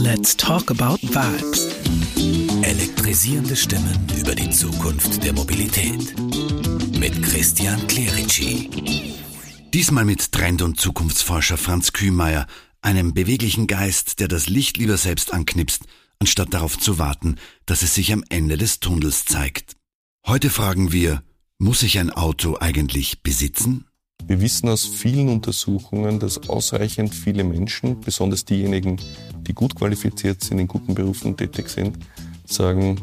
Let's talk about vibes. Elektrisierende Stimmen über die Zukunft der Mobilität. Mit Christian Clerici. Diesmal mit Trend- und Zukunftsforscher Franz Kühmeier, einem beweglichen Geist, der das Licht lieber selbst anknipst, anstatt darauf zu warten, dass es sich am Ende des Tunnels zeigt. Heute fragen wir, muss ich ein Auto eigentlich besitzen? Wir wissen aus vielen Untersuchungen, dass ausreichend viele Menschen, besonders diejenigen, die gut qualifiziert sind, in guten Berufen tätig sind, sagen,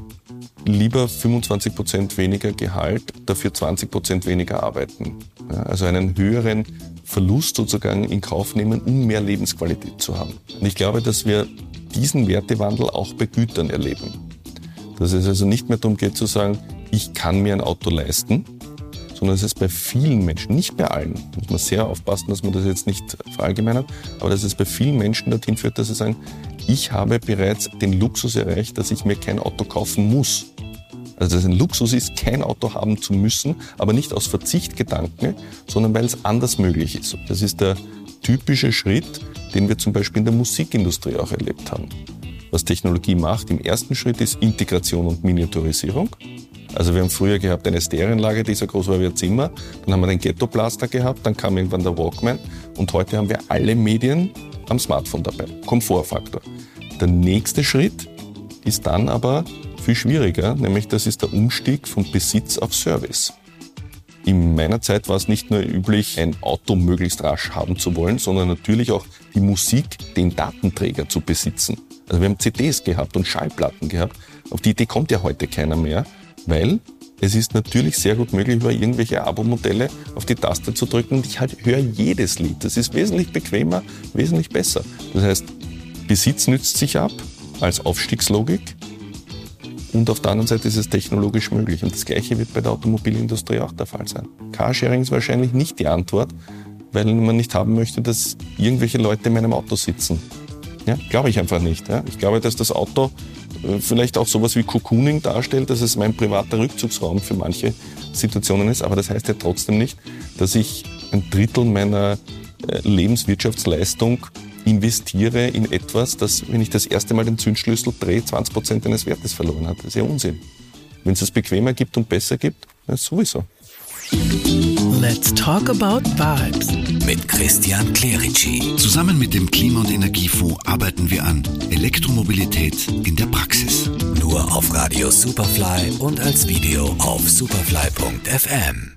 lieber 25 Prozent weniger Gehalt, dafür 20 Prozent weniger arbeiten. Also einen höheren Verlust sozusagen in Kauf nehmen, um mehr Lebensqualität zu haben. Und ich glaube, dass wir diesen Wertewandel auch bei Gütern erleben. Dass es also nicht mehr darum geht zu sagen, ich kann mir ein Auto leisten, sondern es bei vielen Menschen, nicht bei allen, muss man sehr aufpassen, dass man das jetzt nicht verallgemeinert, aber dass es bei vielen Menschen dorthin führt, dass sie sagen, ich habe bereits den Luxus erreicht, dass ich mir kein Auto kaufen muss. Also dass es ein Luxus ist, kein Auto haben zu müssen, aber nicht aus Verzichtgedanken, sondern weil es anders möglich ist. Das ist der typische Schritt, den wir zum Beispiel in der Musikindustrie auch erlebt haben. Was Technologie macht im ersten Schritt ist Integration und Miniaturisierung. Also wir haben früher gehabt eine Stereoanlage, die so groß war wie ein Zimmer. Dann haben wir den Ghetto-Blaster gehabt, dann kam irgendwann der Walkman und heute haben wir alle Medien am Smartphone dabei. Komfortfaktor. Der nächste Schritt ist dann aber viel schwieriger, nämlich das ist der Umstieg von Besitz auf Service. In meiner Zeit war es nicht nur üblich, ein Auto möglichst rasch haben zu wollen, sondern natürlich auch die Musik, den Datenträger zu besitzen. Also wir haben CDs gehabt und Schallplatten gehabt. Auf die Idee kommt ja heute keiner mehr, weil es ist natürlich sehr gut möglich, über irgendwelche Abo-Modelle auf die Taste zu drücken und ich halt höre jedes Lied. Das ist wesentlich bequemer, wesentlich besser. Das heißt, Besitz nützt sich ab als Aufstiegslogik und auf der anderen Seite ist es technologisch möglich. Und das Gleiche wird bei der Automobilindustrie auch der Fall sein. Carsharing ist wahrscheinlich nicht die Antwort, weil man nicht haben möchte, dass irgendwelche Leute in meinem Auto sitzen. Ja, glaube ich einfach nicht. Ja. Ich glaube, dass das Auto äh, vielleicht auch sowas wie Cocooning darstellt, dass es mein privater Rückzugsraum für manche Situationen ist. Aber das heißt ja trotzdem nicht, dass ich ein Drittel meiner äh, Lebenswirtschaftsleistung investiere in etwas, das, wenn ich das erste Mal den Zündschlüssel drehe, 20 Prozent eines Wertes verloren hat. Das ist ja Unsinn. Wenn es es bequemer gibt und besser gibt, dann sowieso. Let's talk about vibes. Mit Christian Clerici. Zusammen mit dem Klima- und Energiefonds arbeiten wir an Elektromobilität in der Praxis. Nur auf Radio Superfly und als Video auf superfly.fm.